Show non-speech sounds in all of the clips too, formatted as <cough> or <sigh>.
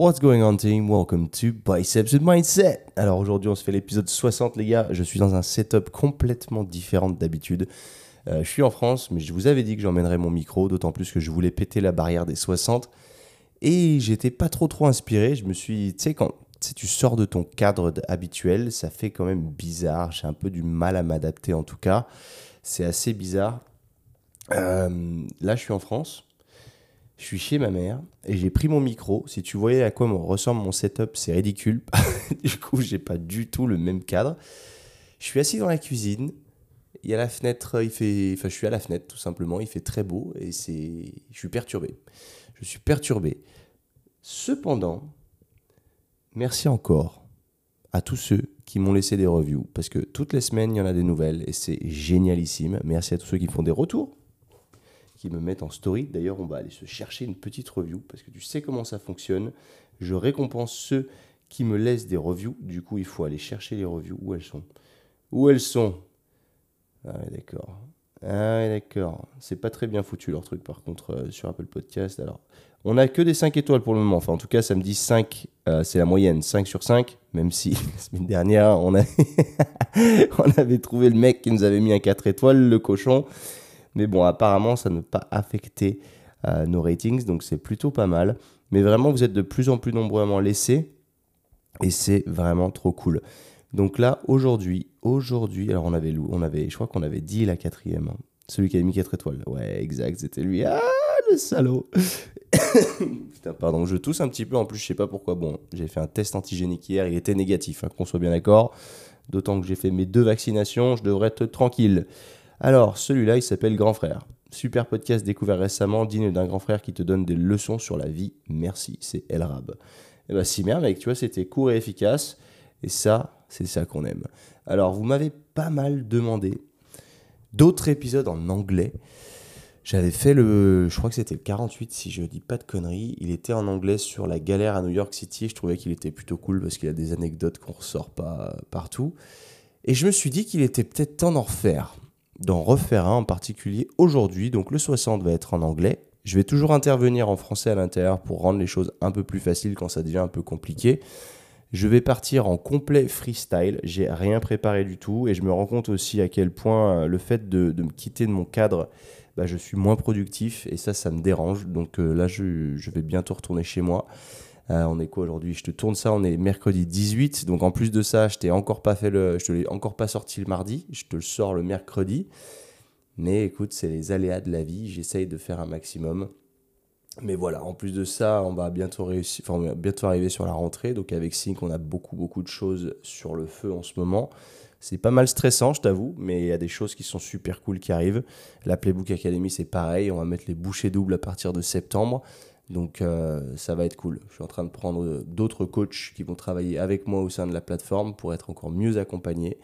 What's going on team? Welcome to Biceps and Mindset. Alors aujourd'hui on se fait l'épisode 60 les gars, je suis dans un setup complètement différent d'habitude. Euh, je suis en France mais je vous avais dit que j'emmènerais mon micro, d'autant plus que je voulais péter la barrière des 60. Et j'étais pas trop trop inspiré, je me suis, tu sais quand tu sors de ton cadre habituel, ça fait quand même bizarre, j'ai un peu du mal à m'adapter en tout cas. C'est assez bizarre. Euh, là je suis en France je suis chez ma mère et j'ai pris mon micro. Si tu voyais à quoi ressemble mon setup, c'est ridicule. <laughs> du coup, j'ai pas du tout le même cadre. Je suis assis dans la cuisine. Il y a la fenêtre, il fait, enfin, je suis à la fenêtre tout simplement. Il fait très beau et c'est, je suis perturbé. Je suis perturbé. Cependant, merci encore à tous ceux qui m'ont laissé des reviews parce que toutes les semaines il y en a des nouvelles et c'est génialissime. Merci à tous ceux qui font des retours qui me mettent en story. D'ailleurs, on va aller se chercher une petite review parce que tu sais comment ça fonctionne. Je récompense ceux qui me laissent des reviews. Du coup, il faut aller chercher les reviews. Où elles sont? Où elles sont? Ah, d'accord. Ah, d'accord. C'est pas très bien foutu leur truc, par contre, euh, sur Apple Podcast. Alors, on a que des 5 étoiles pour le moment. Enfin, en tout cas, ça me dit 5. Euh, c'est la moyenne. 5 sur 5. Même si, <laughs> la semaine dernière, on, <laughs> on avait trouvé le mec qui nous avait mis un 4 étoiles, le cochon. Mais bon, apparemment, ça n'a pas affecté euh, nos ratings, donc c'est plutôt pas mal. Mais vraiment, vous êtes de plus en plus nombreux à m'en laisser, et c'est vraiment trop cool. Donc là, aujourd'hui, aujourd'hui, alors on avait, on avait, je crois qu'on avait dit la quatrième, hein. celui qui avait mis 4 étoiles. Ouais, exact, c'était lui. Ah, le salaud <coughs> Putain, pardon, je tousse un petit peu, en plus, je sais pas pourquoi. Bon, j'ai fait un test antigénique hier, il était négatif, hein, qu'on soit bien d'accord. D'autant que j'ai fait mes deux vaccinations, je devrais être tranquille. Alors, celui-là, il s'appelle Grand Frère. Super podcast découvert récemment, digne d'un grand frère qui te donne des leçons sur la vie. Merci, c'est El Rab. Et bah, si merde, mec, tu vois, c'était court et efficace. Et ça, c'est ça qu'on aime. Alors, vous m'avez pas mal demandé d'autres épisodes en anglais. J'avais fait le, je crois que c'était le 48 si je dis pas de conneries. Il était en anglais sur la galère à New York City. Je trouvais qu'il était plutôt cool parce qu'il y a des anecdotes qu'on ressort pas partout. Et je me suis dit qu'il était peut-être temps d'en refaire d'en refaire un en particulier aujourd'hui. Donc le 60 va être en anglais. Je vais toujours intervenir en français à l'intérieur pour rendre les choses un peu plus faciles quand ça devient un peu compliqué. Je vais partir en complet freestyle. J'ai rien préparé du tout et je me rends compte aussi à quel point euh, le fait de, me quitter de mon cadre, bah, je suis moins productif et ça, ça me dérange. Donc euh, là, je, je vais bientôt retourner chez moi. Euh, on est quoi aujourd'hui? Je te tourne ça, on est mercredi 18. Donc en plus de ça, je t'ai encore pas fait le, je te l'ai encore pas sorti le mardi. Je te le sors le mercredi. Mais écoute, c'est les aléas de la vie. J'essaye de faire un maximum. Mais voilà, en plus de ça, on va bientôt réussir, enfin, bientôt arriver sur la rentrée. Donc avec Sync, on a beaucoup beaucoup de choses sur le feu en ce moment. C'est pas mal stressant, je t'avoue, mais il y a des choses qui sont super cool qui arrivent. La Playbook Academy, c'est pareil. On va mettre les bouchées doubles à partir de septembre. Donc euh, ça va être cool. Je suis en train de prendre d'autres coachs qui vont travailler avec moi au sein de la plateforme pour être encore mieux accompagnés,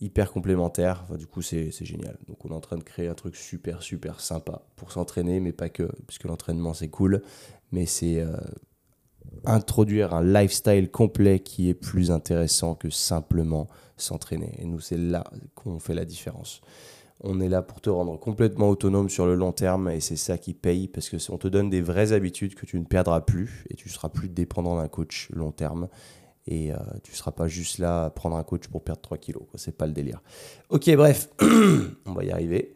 hyper complémentaires. du coup, c'est génial. Donc on est en train de créer un truc super, super sympa pour s'entraîner, mais pas que, puisque l'entraînement c'est cool, mais c'est euh, introduire un lifestyle complet qui est plus intéressant que simplement s'entraîner. Et nous, c'est là qu'on fait la différence. On est là pour te rendre complètement autonome sur le long terme et c'est ça qui paye parce que on te donne des vraies habitudes que tu ne perdras plus et tu seras plus dépendant d'un coach long terme et tu euh, tu seras pas juste là à prendre un coach pour perdre 3 kilos. C'est pas le délire. Ok, bref, <clears throat> on va y arriver.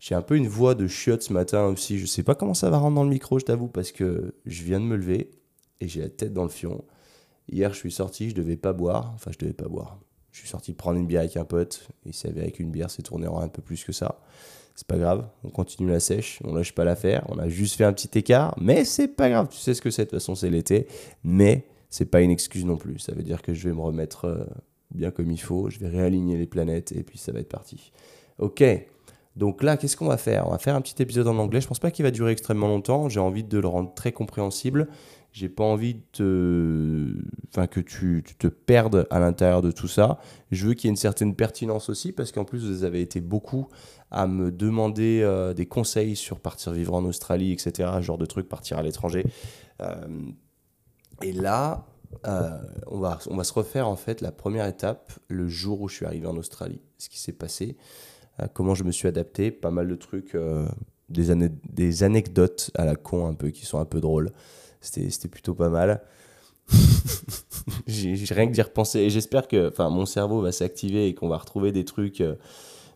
J'ai un peu une voix de chiotte ce matin aussi. Je sais pas comment ça va rendre dans le micro, je t'avoue, parce que je viens de me lever et j'ai la tête dans le fion. Hier, je suis sorti, je devais pas boire. Enfin, je devais pas boire. Je suis sorti prendre une bière avec un pote. Et c'est avec une bière, c'est tourné en un peu plus que ça. C'est pas grave, on continue la sèche, on lâche pas l'affaire. On a juste fait un petit écart, mais c'est pas grave. Tu sais ce que c'est, de toute façon, c'est l'été. Mais c'est pas une excuse non plus. Ça veut dire que je vais me remettre euh, bien comme il faut. Je vais réaligner les planètes et puis ça va être parti. Ok. Donc là, qu'est-ce qu'on va faire? On va faire un petit épisode en anglais. Je pense pas qu'il va durer extrêmement longtemps. J'ai envie de le rendre très compréhensible. J'ai pas envie que tu, te perdes à l'intérieur de tout ça. Je veux qu'il y ait une certaine pertinence aussi, parce qu'en plus, vous avez été beaucoup à me demander euh, des conseils sur partir vivre en Australie, etc. Genre de trucs, partir à l'étranger. Euh, et là, euh, on, va, on va se refaire en fait la première étape, le jour où je suis arrivé en Australie, ce qui s'est passé, comment je me suis adapté, pas mal de trucs, des, des anecdotes à la con un peu, qui sont un peu drôles C'était plutôt pas mal. <laughs> j'ai rien que d'y repenser. Et j'espère que mon cerveau va s'activer et qu'on va retrouver des trucs euh,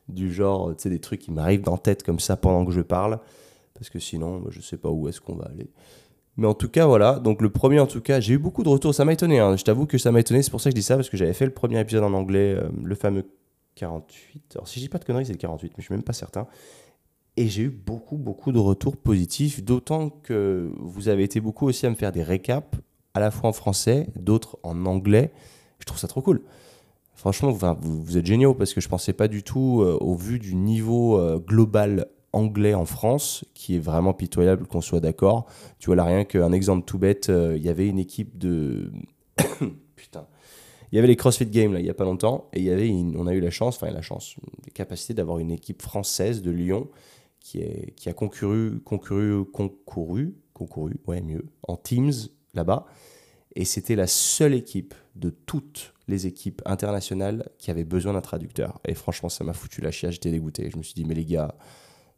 du genre, tu sais, des trucs qui m'arrivent dans tête comme ça pendant que je parle. Parce que sinon, je sais pas où est-ce qu'on va aller. Mais en tout cas, voilà. Donc le premier, en tout cas, j'ai eu beaucoup de retours. Ça m'a étonné. Hein. Je t'avoue que ça m'a étonné. C'est pour ça que je dis ça, parce que j'avais fait le premier épisode en anglais, euh, le fameux 48. Alors si je dis pas de conneries, c'est le 48, mais je suis même pas certain. Et j'ai eu beaucoup, beaucoup de retours positifs, d'autant que vous avez été beaucoup aussi à me faire des récaps, à la fois en français, d'autres en anglais. Je trouve ça trop cool. Franchement, vous, êtes géniaux parce que je pensais pas du tout, euh, au vu du niveau euh, global anglais en France, qui est vraiment pitoyable, qu'on soit d'accord. Tu vois là, rien qu'un exemple tout bête, euh, il y avait une équipe de. <coughs> Putain. Il y avait les CrossFit Games là, il y a pas longtemps, et y avait on a eu la chance, enfin la chance, la capacité d'avoir une équipe française de Lyon qui, a concouru, concouru, concouru, concouru, ouais, mieux, en Teams là-bas. Et c'était la seule équipe de toutes les équipes internationales qui avait besoin d'un traducteur. Et franchement, ça m'a foutu la chiasse, j'étais dégoûté. Je me suis dit, mais les gars,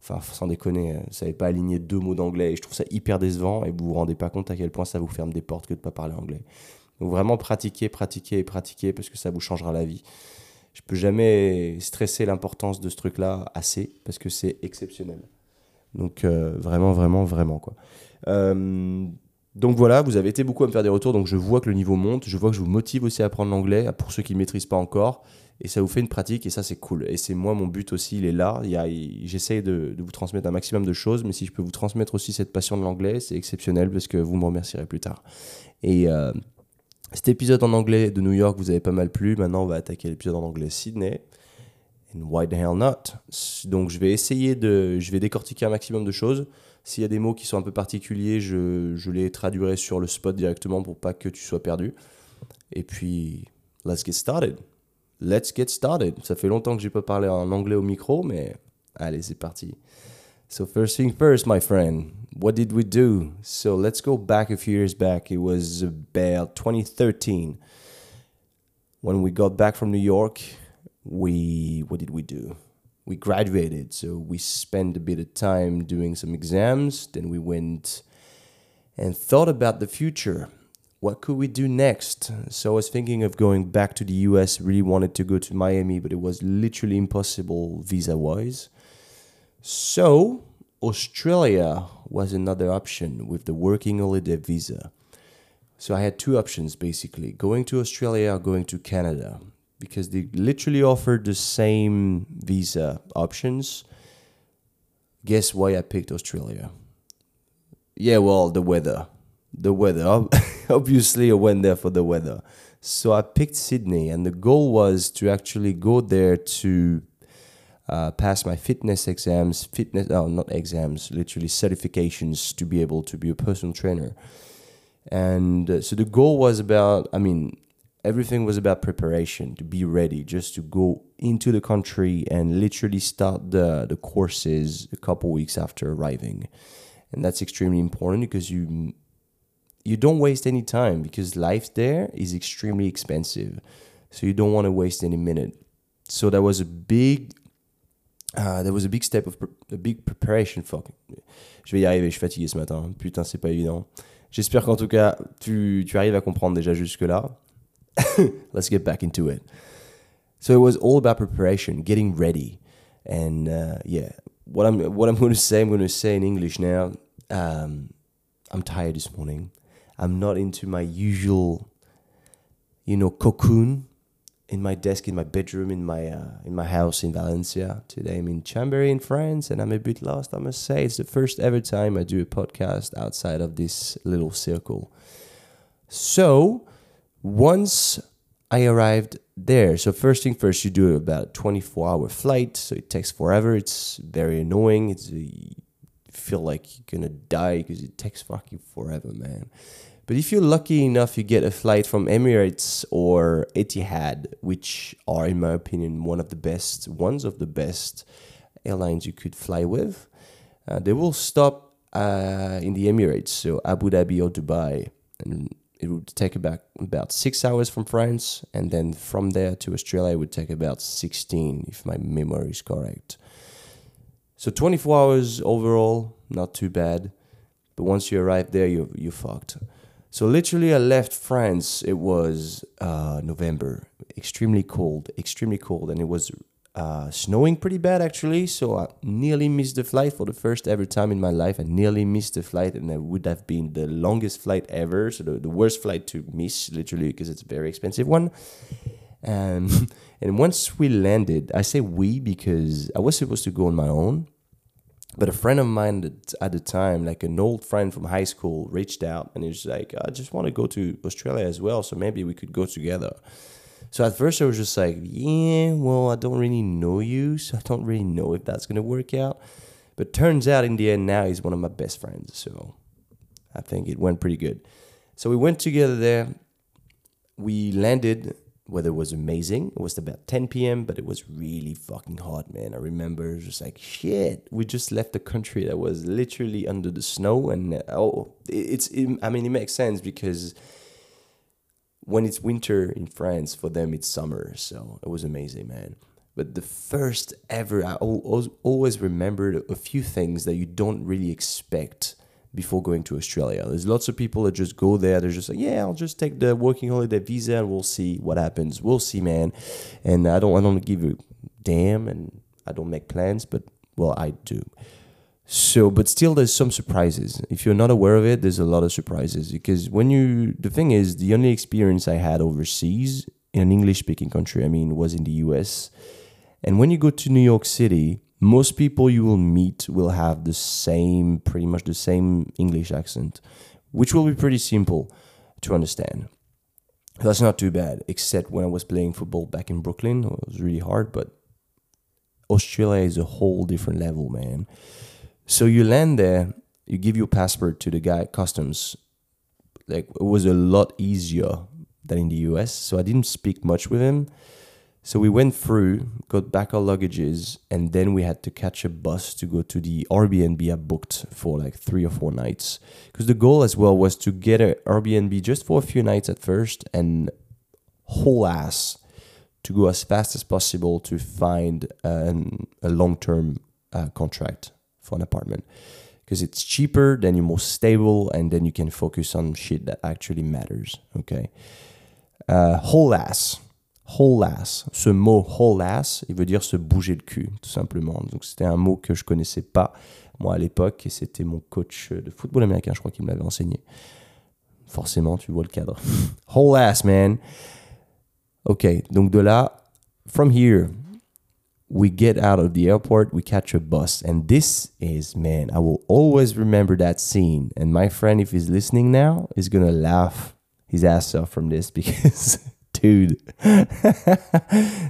enfin, sans déconner, vous savez pas aligner deux mots d'anglais. Et je trouve ça hyper décevant et vous vous rendez pas compte à quel point ça vous ferme des portes que de pas parler anglais. Donc vraiment pratiquer, pratiquer et pratiquer parce que ça vous changera la vie je peux jamais stresser l'importance de ce truc-là assez parce que c'est exceptionnel. Donc euh, vraiment, vraiment, vraiment quoi. Euh, donc voilà, vous avez été beaucoup à me faire des retours, donc je vois que le niveau monte, je vois que je vous motive aussi à apprendre l'anglais pour ceux qui ne maîtrisent pas encore, et ça vous fait une pratique et ça c'est cool. Et c'est moi mon but aussi, il est là. J'essaye de, vous transmettre un maximum de choses, mais si je peux vous transmettre aussi cette passion de l'anglais, c'est exceptionnel parce que vous me remercierez plus tard. Et euh, cet épisode en anglais de New York vous avez pas mal plu. Maintenant, on va attaquer l'épisode en anglais Sydney. And why the hell not? Donc, je vais essayer de. Je vais décortiquer un maximum de choses. S'il y a des mots qui sont un peu particuliers, je, je les traduirai sur le spot directement pour pas que tu sois perdu. Et puis, let's get started. Let's get started. Ça fait longtemps que j'ai pas parlé en anglais au micro, mais allez, c'est parti. So, first thing first, my friend, what did we do? So, let's go back a few years back. It was about 2013. When we got back from New York, we, what did we do? We graduated. So, we spent a bit of time doing some exams. Then, we went and thought about the future. What could we do next? So, I was thinking of going back to the US, really wanted to go to Miami, but it was literally impossible visa wise. So, Australia was another option with the working holiday visa. So, I had two options basically going to Australia or going to Canada because they literally offered the same visa options. Guess why I picked Australia? Yeah, well, the weather. The weather. <laughs> Obviously, I went there for the weather. So I picked Sydney, and the goal was to actually go there to uh, pass my fitness exams, fitness, oh, not exams, literally certifications to be able to be a personal trainer. And uh, so the goal was about, I mean, everything was about preparation, to be ready, just to go into the country and literally start the, the courses a couple weeks after arriving. And that's extremely important because you you don't waste any time because life there is extremely expensive. So you don't want to waste any minute. So that was a big Uh, there was a big step of a big preparation for. Je vais y arriver, je suis fatigué ce matin. Putain, c'est pas évident. J'espère qu'en tout cas, tu, tu arrives à comprendre déjà jusque-là. <laughs> Let's get back into it. So it was all about preparation, getting ready. And uh, yeah, what I'm, what I'm going to say, I'm going to say in English now. Um, I'm tired this morning. I'm not into my usual, you know, cocoon in my desk in my bedroom in my uh, in my house in Valencia. Today I'm in Chambéry in France, and I'm a bit lost. I must say it's the first ever time I do a podcast outside of this little circle. So once I arrived there, so first thing first, you do about 24 hour flight, so it takes forever. It's very annoying. It's you feel like you're gonna die because it takes fucking forever, man. But if you're lucky enough, you get a flight from Emirates or Etihad, which are, in my opinion, one of the best, ones of the best airlines you could fly with. Uh, they will stop uh, in the Emirates, so Abu Dhabi or Dubai, and it would take about about six hours from France, and then from there to Australia, would take about sixteen, if my memory is correct. So 24 hours overall, not too bad. but once you arrive there, you you fucked. So literally, I left France. It was uh, November, extremely cold, extremely cold, and it was uh, snowing pretty bad actually. So I nearly missed the flight for the first ever time in my life. I nearly missed the flight, and it would have been the longest flight ever. So the, the worst flight to miss, literally, because it's a very expensive one. Um, <laughs> and once we landed, I say we because I was supposed to go on my own but a friend of mine at the time, like an old friend from high school, reached out and he was like, I just want to go to Australia as well, so maybe we could go together. So at first I was just like, yeah, well, I don't really know you, so I don't really know if that's gonna work out. But turns out in the end now he's one of my best friends, so I think it went pretty good. So we went together there. We landed weather was amazing. It was about 10 p.m., but it was really fucking hot, man. I remember just like shit. We just left the country that was literally under the snow, and oh, it's. It, I mean, it makes sense because when it's winter in France, for them it's summer. So it was amazing, man. But the first ever, I always remembered a few things that you don't really expect before going to Australia. There's lots of people that just go there. They're just like, yeah, I'll just take the working holiday visa and we'll see what happens. We'll see, man. And I don't, I don't give a damn, and I don't make plans, but well, I do. So, but still, there's some surprises. If you're not aware of it, there's a lot of surprises because when you, the thing is, the only experience I had overseas in an English speaking country, I mean, was in the US. And when you go to New York City, most people you will meet will have the same, pretty much the same English accent, which will be pretty simple to understand. That's not too bad, except when I was playing football back in Brooklyn. It was really hard, but Australia is a whole different level, man. So you land there, you give your passport to the guy at customs. Like it was a lot easier than in the US. So I didn't speak much with him. So we went through, got back our luggages, and then we had to catch a bus to go to the Airbnb I booked for like three or four nights. Because the goal as well was to get an Airbnb just for a few nights at first and whole ass to go as fast as possible to find an, a long term uh, contract for an apartment. Because it's cheaper, then you're more stable, and then you can focus on shit that actually matters. Okay. Uh, whole ass whole ass. Ce mot whole ass, il veut dire se bouger le cul, tout simplement. Donc c'était un mot que je connaissais pas moi à l'époque et c'était mon coach de football américain, je crois, qui me l'avait enseigné. Forcément, tu vois le cadre. <laughs> whole ass, man. Ok, donc de là, from here, we get out of the airport, we catch a bus, and this is, man, I will always remember that scene. And my friend, if he's listening now, is gonna laugh his ass off from this <laughs> because dude. <laughs>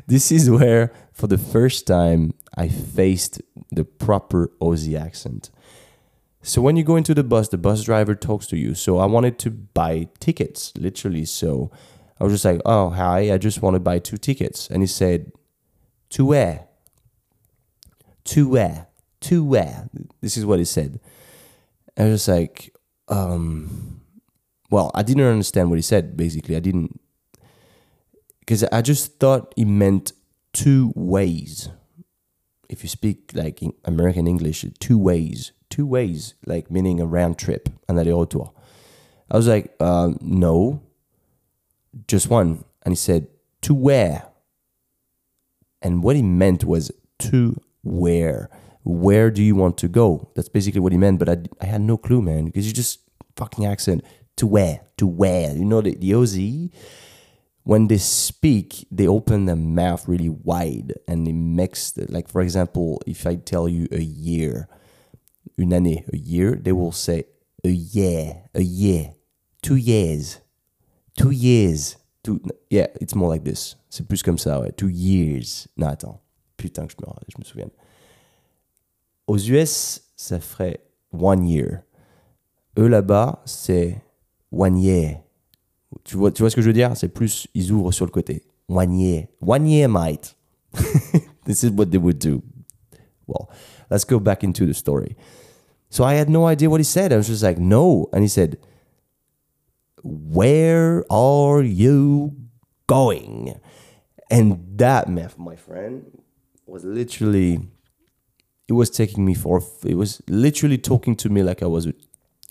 this is where, for the first time, I faced the proper Aussie accent. So when you go into the bus, the bus driver talks to you. So I wanted to buy tickets, literally. So I was just like, "Oh, hi, I just want to buy two tickets." And he said, "To where? To where? To where?" This is what he said. I was just like, um, well, I didn't understand what he said. Basically, I didn't because I just thought it meant two ways. If you speak like American English, two ways, two ways, like meaning a round trip, an aller-retour. I was like, uh, no, just one. And he said, to where? And what he meant was to where. Where do you want to go? That's basically what he meant, but I, I had no clue, man, because you just fucking accent. To where? To where? You know, the, the OZ when they speak, they open their mouth really wide and they mix. The, like for example, if I tell you a year, une année, a year, they will say a year, a year, two years, two years. Two, yeah, it's more like this. C'est plus comme ça, ouais. Two years. Non, attends. Putain que je me, je me souviens. Aux US, ça ferait one year. Eux là-bas, c'est one year. Tu vois, tu vois ce que je veux dire C'est plus, ils ouvrent sur le côté. One year. One year, mate. <laughs> this is what they would do. Well, let's go back into the story. So I had no idea what he said. I was just like, no. And he said, Where are you going? And that, my friend, was literally, it was taking me for, it was literally talking to me like I was a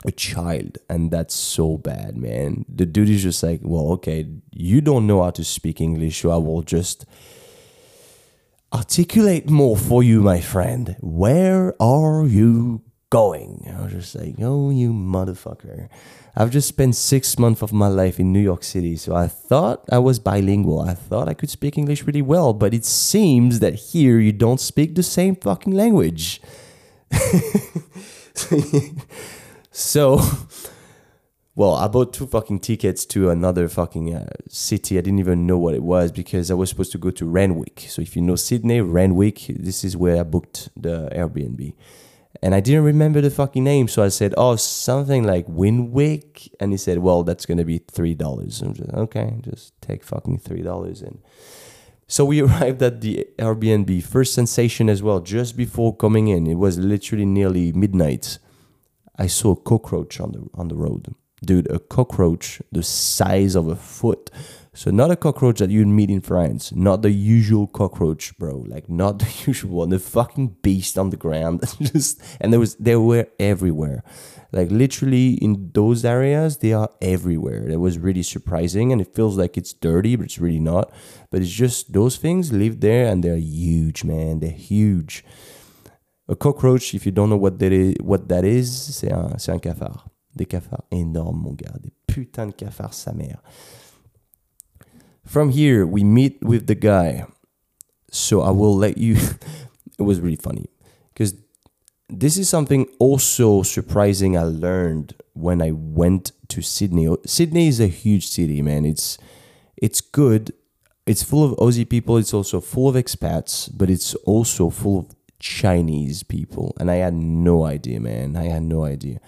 a child and that's so bad man. The dude is just like well okay you don't know how to speak english so i will just articulate more for you my friend. Where are you going? I was just like oh you motherfucker. I've just spent six months of my life in new york city so i thought i was bilingual. I thought i could speak english really well but it seems that here you don't speak the same fucking language <laughs> <laughs> so, <laughs> well, I bought two fucking tickets to another fucking uh, city. I didn't even know what it was because I was supposed to go to Randwick. So, if you know Sydney, Randwick, this is where I booked the Airbnb. And I didn't remember the fucking name. So I said, oh, something like Winwick. And he said, well, that's going to be $3. I'm just, okay, just take fucking $3. And so we <laughs> arrived at the Airbnb. First sensation as well, just before coming in. It was literally nearly midnight. I saw a cockroach on the on the road. Dude, a cockroach the size of a foot. So not a cockroach that you'd meet in France, not the usual cockroach, bro. Like not the <laughs> usual one, the fucking beast on the ground. <laughs> Just and there was they were everywhere. Like literally in those areas, they are everywhere. It was really surprising and it feels like it's dirty, but it's really not. But it's just those things live there and they're huge, man. They're huge. A cockroach, if you don't know what that is, what that is c'est un, c'est un cafard. Des cafards énormes, mon gars. Des putains de cafards, sa mère. From here, we meet with the guy. So I will let you. <laughs> it was really funny because this is something also surprising I learned when I went to Sydney. Sydney is a huge city, man. It's it's good. It's full of Aussie people. It's also full of expats, but it's also full of Chinese people. And I had no idea, man. I had no idea.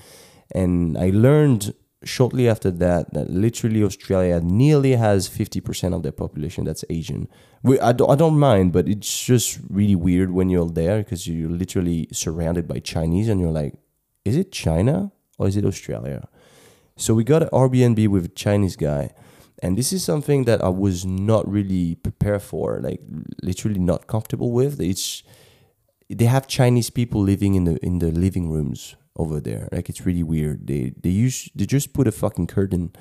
And I learned shortly after that that literally Australia nearly has 50% of their population that's Asian. We, I, don't, I don't mind, but it's just really weird when you're there because you're literally surrounded by Chinese and you're like, is it China or is it Australia? So we got an Airbnb with a Chinese guy. And this is something that I was not really prepared for, like literally not comfortable with. It's they have Chinese people living in the in the living rooms over there. Like it's really weird. They they use they just put a fucking curtain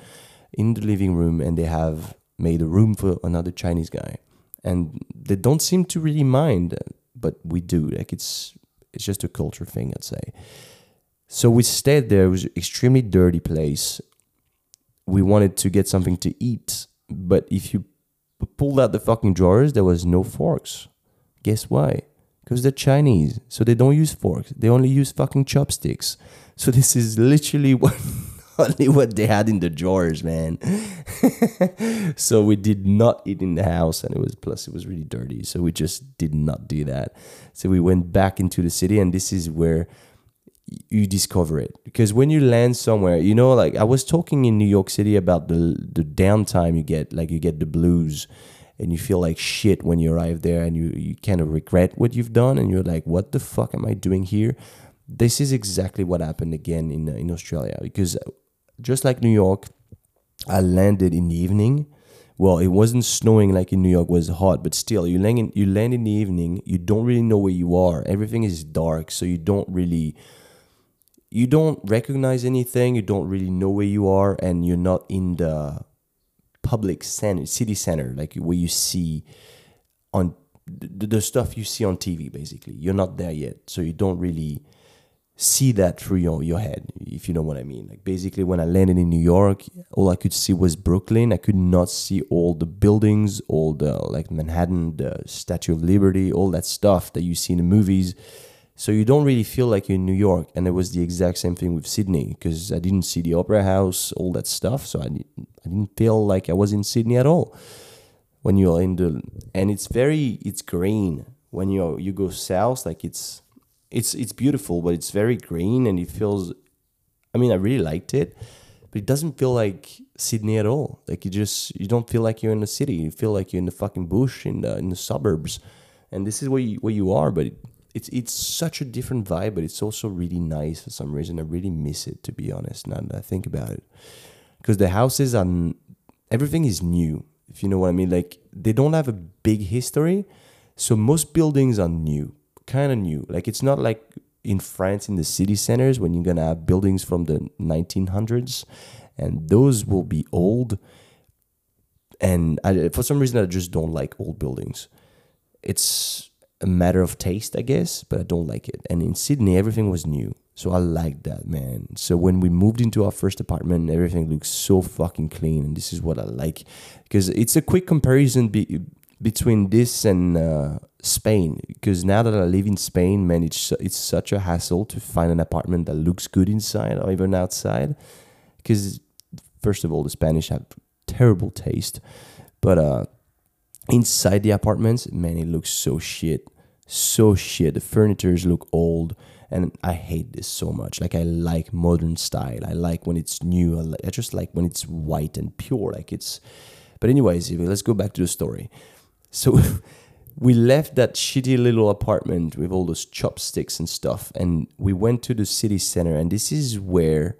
in the living room and they have made a room for another Chinese guy. And they don't seem to really mind, but we do. Like it's it's just a culture thing, I'd say. So we stayed there. It was extremely dirty place. We wanted to get something to eat, but if you pulled out the fucking drawers, there was no forks. Guess why? Because they're Chinese, so they don't use forks. They only use fucking chopsticks. So this is literally <laughs> what only what they had in the drawers, man. <laughs> so we did not eat in the house, and it was plus it was really dirty. So we just did not do that. So we went back into the city, and this is where you discover it because when you land somewhere you know like i was talking in new york city about the the downtime you get like you get the blues and you feel like shit when you arrive there and you, you kind of regret what you've done and you're like what the fuck am i doing here? This is exactly what happened again in, in australia because uh, just like new york i landed in the evening. Well it wasn't snowing like in new york it was hot but still you land in, you land in the evening you don't really know where you are. Everything is dark so you don't really you don't recognize anything you don't really know where you are and you're not in the public center, city center, like where you see on the, the stuff you see on TV. Basically, you're not there yet, so you don't really see that through your, your head, if you know what I mean. Like basically, when I landed in New York, all I could see was Brooklyn. I could not see all the buildings, all the like Manhattan, the Statue of Liberty, all that stuff that you see in the movies. So you don't really feel like you're in New York. And it was the exact same thing with Sydney because I didn't see the Opera House, all that stuff. So I, I didn't feel like I was in Sydney at all. When you're in the and it's very it's green when you you go south like it's it's it's beautiful but it's very green and it feels I mean I really liked it but it doesn't feel like Sydney at all like you just you don't feel like you're in the city you feel like you're in the fucking bush in the in the suburbs and this is where you where you are but it, it's it's such a different vibe, but it's also really nice for some reason. I really miss it to be honest. Now that I think about it, because the houses are everything is new. If you know what I mean, like they don't have a big history, so most buildings are new, kind of new. Like it's not like in France in the city centers when you're gonna have buildings from the 1900s, and those will be old. And I, for some reason, I just don't like old buildings. It's a matter of taste, I guess, but I don't like it. And in Sydney, everything was new. So I liked that, man. So when we moved into our first apartment, everything looks so fucking clean. And this is what I like. Because it's a quick comparison be- between this and uh, Spain. Because now that I live in Spain, man, it's, it's such a hassle to find an apartment that looks good inside or even outside. Because, first of all, the Spanish have terrible taste. But uh, inside the apartments, man, it looks so shit. So shit. The furnitures look old and I hate this so much. Like I like modern style. I like when it's new. I, I just like when it's white and pure. Like it's. But anyways, let's go back to the story. So <laughs> we left that shitty little apartment with all those chopsticks and stuff, and we went to the city center. And this is where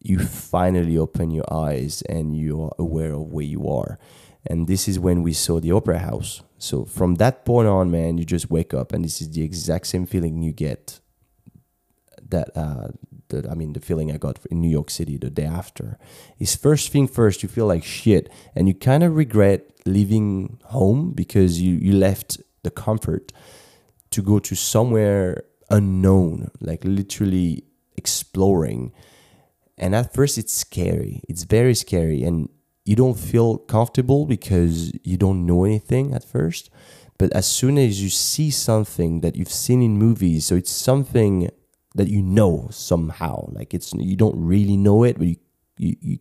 you finally open your eyes and you are aware of where you are. And this is when we saw the opera house. So from that point on, man, you just wake up, and this is the exact same feeling you get that uh, that I mean the feeling I got in New York City the day after. Is first thing first you feel like shit and you kind of regret leaving home because you you left the comfort to go to somewhere unknown like literally exploring. And at first it's scary. It's very scary and you don't feel comfortable because you don't know anything at first but as soon as you see something that you've seen in movies so it's something that you know somehow. Like it's you don't really know it, but you you you,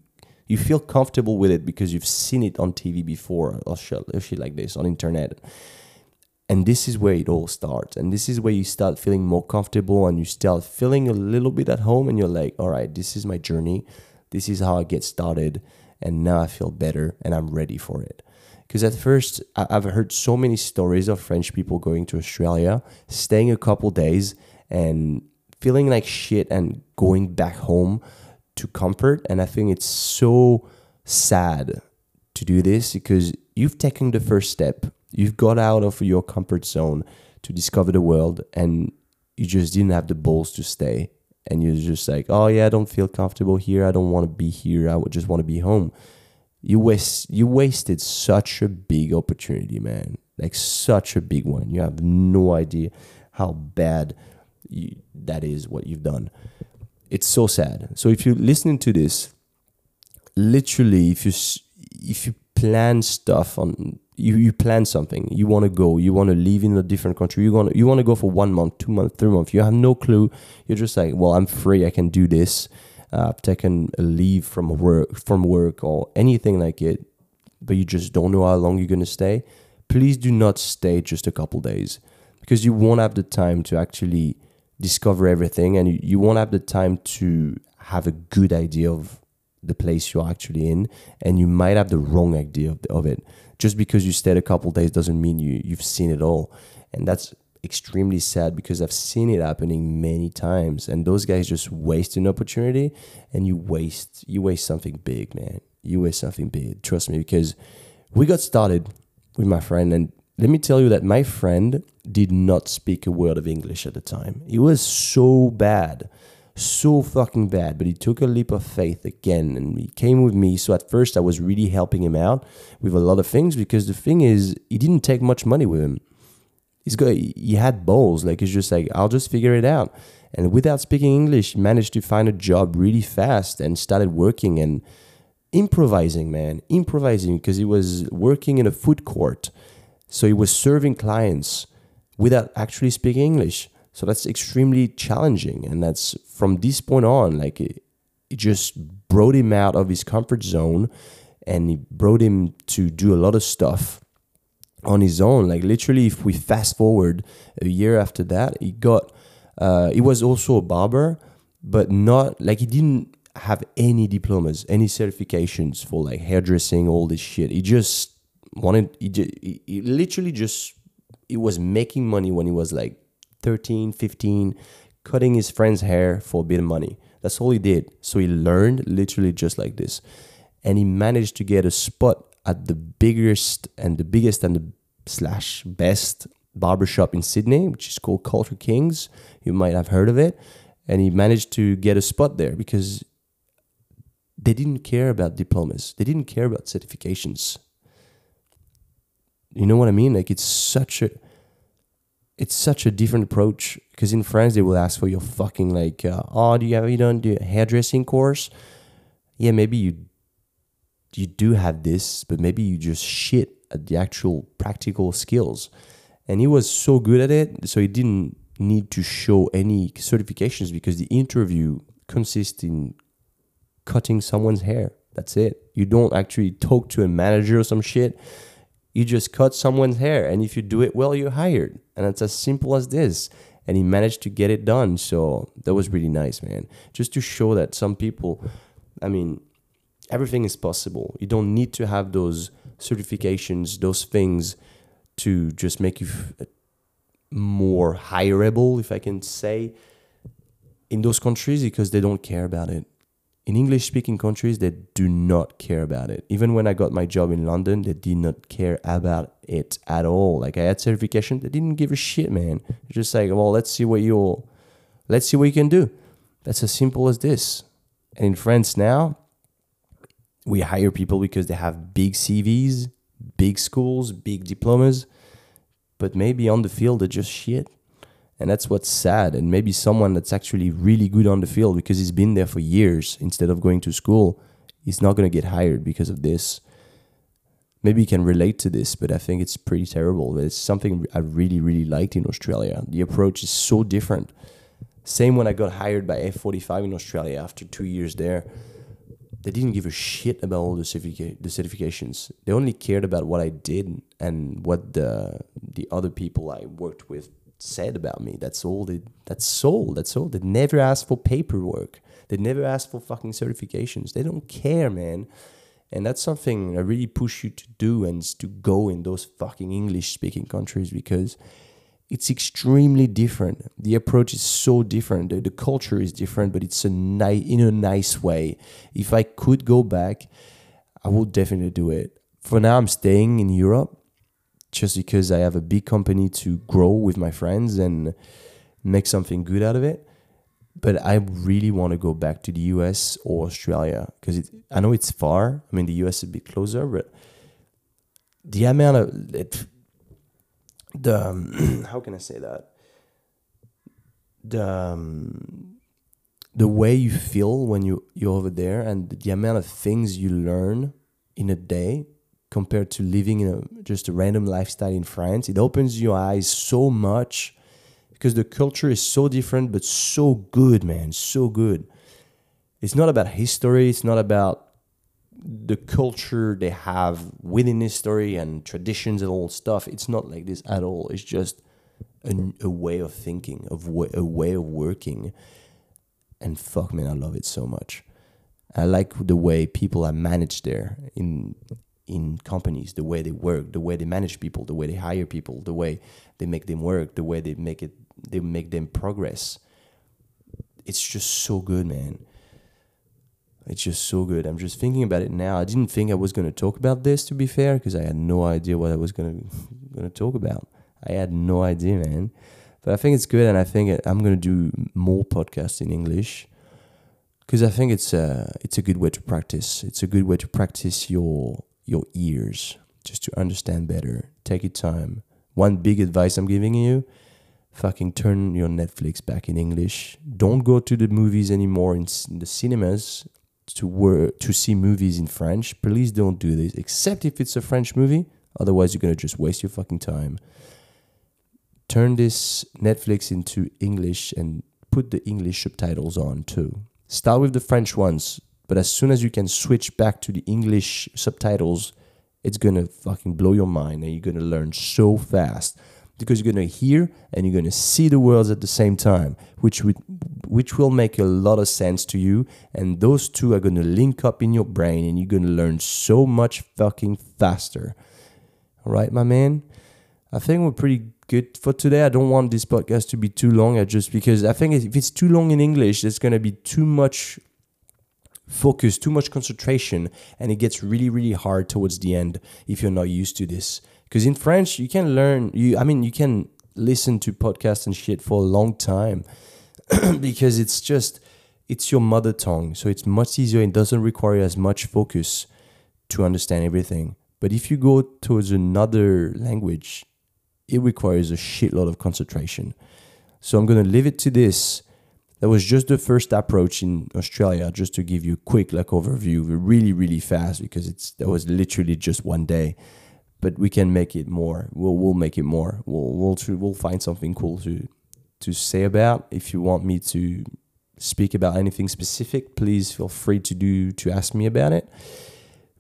you feel comfortable with it because you've seen it on TV before or shit, or shit like this on internet. And this is where it all starts. And this is where you start feeling more comfortable and you start feeling a little bit at home and you're like, all right, this is my journey. This is how I get started. And now I feel better and I'm ready for it. Because at first, I've heard so many stories of French people going to Australia, staying a couple days, and feeling like shit and going back home to comfort. And I think it's so sad to do this because you've taken the first step. You've got out of your comfort zone to discover the world and you just didn't have the balls to stay. And you're just like, oh yeah, I don't feel comfortable here. I don't want to be here. I just want to be home. You waste you wasted such a big opportunity, man. Like such a big one. You have no idea how bad you, that is what you've done. It's so sad. So if you're listening to this, literally, if you if you plan stuff on you, you plan something, you want to go, you want to live in a different country, you want to, you want to go for one month, two months, three months. You have no clue. You're just like, well, I'm free. I can do this. Uh, I've taken a leave from work, from work, or anything like it, but you just don't know how long you're gonna stay. Please do not stay just a couple days because you won't have the time to actually discover everything and you, you won't have the time to have a good idea of the place you're actually in and you might have the wrong idea of, the, of it. Just because you stayed a couple days doesn't mean you you've seen it all. And that's extremely sad because I've seen it happening many times. And those guys just waste an opportunity and you waste you waste something big man. You waste something big. Trust me because we got started with my friend. And let me tell you that my friend did not speak a word of English at the time. He was so bad, so fucking bad, but he took a leap of faith again and he came with me. So at first, I was really helping him out with a lot of things because the thing is, he didn't take much money with him. He's got, he had balls. Like, he's just like, I'll just figure it out. And without speaking English, he managed to find a job really fast and started working and improvising, man, improvising because he was working in a food court so he was serving clients without actually speaking English. So that's extremely challenging. And that's from this point on, like it, it just brought him out of his comfort zone and it brought him to do a lot of stuff on his own. Like literally, if we fast forward a year after that, he got, uh, he was also a barber, but not like he didn't have any diplomas, any certifications for like hairdressing, all this shit. He just wanted he, he, literally just he was making money when he was like 13 15 cutting his friend's hair for a bit of money that's all he did so he learned literally just like this and he managed to get a spot at the biggest and the biggest and the slash best barbershop in Sydney, which is called Culture Kings. You might have heard of it. And he managed to get a spot there because they didn't care about diplomas. They didn't care about certifications. You know what I mean? Like it's such a it's such a different approach because in France they will ask for your fucking like uh, oh do you have you done the hairdressing course? Yeah, maybe you you do have this, but maybe you just shit at the actual practical skills. And he was so good at it, so he didn't need to show any certifications because the interview consists in cutting someone's hair. That's it. You don't actually talk to a manager or some shit. You just cut someone's hair, and if you do it well, you're hired. And it's as simple as this. And he managed to get it done. So that was really nice, man. Just to show that some people, I mean, everything is possible. You don't need to have those certifications, those things to just make you f- more hireable, if I can say, in those countries because they don't care about it. In English speaking countries, they do not care about it. Even when I got my job in London, they did not care about it at all. Like I had certification, they didn't give a shit, man. Just like, well, let's see what you'll, let's see what you can do. That's as simple as this. And in France now, we hire people because they have big CVs, big schools, big diplomas, but maybe on the field they're just shit. And that's what's sad. And maybe someone that's actually really good on the field because he's been there for years instead of going to school, he's not going to get hired because of this. Maybe you can relate to this, but I think it's pretty terrible. It's something I really, really liked in Australia. The approach is so different. Same when I got hired by F45 in Australia after two years there they didn't give a shit about all the, certifica- the certifications. They only cared about what I did and what the the other people I worked with said about me. That's all. They that's all. That's all. They never ask for paperwork. They never ask for fucking certifications. They don't care, man. And that's something I really push you to do and to go in those fucking English speaking countries because it's extremely different. The approach is so different. The, the culture is different, but it's a ni- in a nice way. If I could go back, I would definitely do it. For now, I'm staying in Europe just because I have a big company to grow with my friends and make something good out of it. But I really want to go back to the US or Australia because I know it's far. I mean, the US is a bit closer, but the amount of it, the um, <clears throat> how can I say that the um, the way you feel when you you're over there and the amount of things you learn in a day compared to living in a just a random lifestyle in France. It opens your eyes so much because the culture is so different but so good man so good. It's not about history it's not about the culture they have within history and traditions and all stuff. It's not like this at all. It's just a, a way of thinking of a way of working. And fuck man i love it so much. I like the way people are managed there in in companies the way they work the way they manage people the way they hire people the way they make them work the way they make it they make them progress it's just so good man it's just so good. I'm just thinking about it now. I didn't think I was going to talk about this, to be fair, because I had no idea what I was going <laughs> to going to talk about. I had no idea, man. But I think it's good, and I think I'm going to do more podcasts in English because I think it's a it's a good way to practice. It's a good way to practice your your ears just to understand better. Take your time. One big advice I'm giving you fucking turn your Netflix back in English. Don't go to the movies anymore in, the cinemas to work to see movies in French, please don't do this. Except if it's a French movie. Otherwise, you're gonna just waste your fucking time. Turn this Netflix into English and put the English subtitles on too. Start with the French ones, but as soon as you can switch back to the English subtitles, it's gonna fucking blow your mind and you're gonna learn so fast because you're going to hear and you're going to see the words at the same time, which would, which will make a lot of sense to you. And those two are going to link up in your brain, and you're going to learn so much fucking faster. All right, my man. I think we're pretty good for today. I don't want this podcast to be too long, I just because I think if it's too long in English, it's going to be too much focus, too much concentration, and it gets really, really hard towards the end if you're not used to this Because in French, you can learn. You, I mean, you can listen to podcasts and shit for a long time <clears throat> because it's just it's your mother tongue, so it's much easier. It doesn't require as much focus to understand everything. But if you go towards another language, it requires a shitload of concentration. So I'm gonna leave it to this. That was just the first approach in Australia, just to give you a quick like overview, really, really fast because it's that was literally just one day. But we can make it more. We'll we'll make it more. We'll we'll we'll find something cool to to say about. If you want me to speak about anything specific, please feel free to do to ask me about it.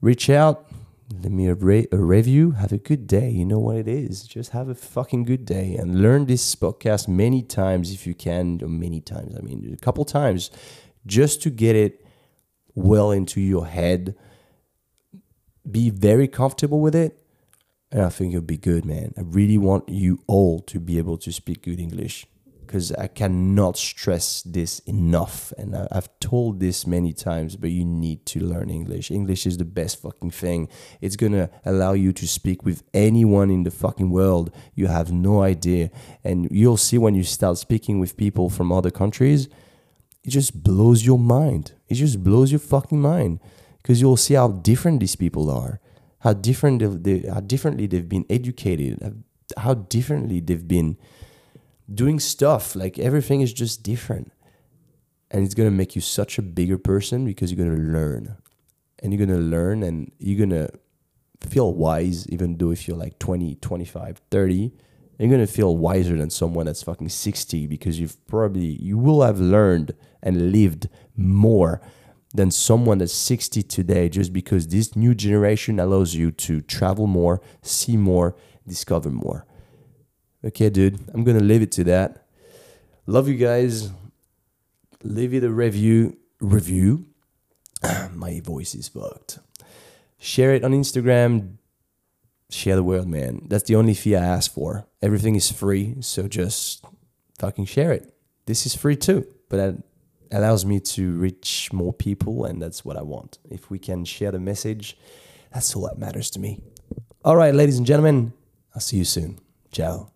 Reach out, let me a, a review. Have a good day. You know what it is. Just have a fucking good day and learn this podcast many times if you can. Or many times. I mean, a couple times, just to get it well into your head. Be very comfortable with it, and I think you'll be good, man. I really want you all to be able to speak good English because I cannot stress this enough. And I, have told this many times, but you need to learn English. English is the best fucking thing. It's gonna allow you to speak with anyone in the fucking world. You have no idea. And you'll see when you start speaking with people from other countries, it just blows your mind. It just blows your fucking mind because you'll see how different these people are, how different they, how differently they've been educated, how differently they've been doing stuff. Like everything is just different. And it's going to make you such a bigger person because you're going to learn. And you're going to learn and you're going to feel wise, even though if you're like 20, 25, 30, you're going to feel wiser than someone that's fucking 60 because you've probably, you will have learned and lived more than someone that's 60 today just because this new generation allows you to travel more, see more, discover more. Okay, dude, I'm gonna leave it to that. Love you guys. Leave it a review. Review. <clears throat> My voice is fucked. Share it on Instagram. Share the world, man. That's the only fee I ask for. Everything is free, so just fucking share it. This is free too, but that allows me to reach more people, and that's what I want. If we can share the message, that's all that matters to me. All right, ladies and gentlemen, I'll see you soon. Ciao.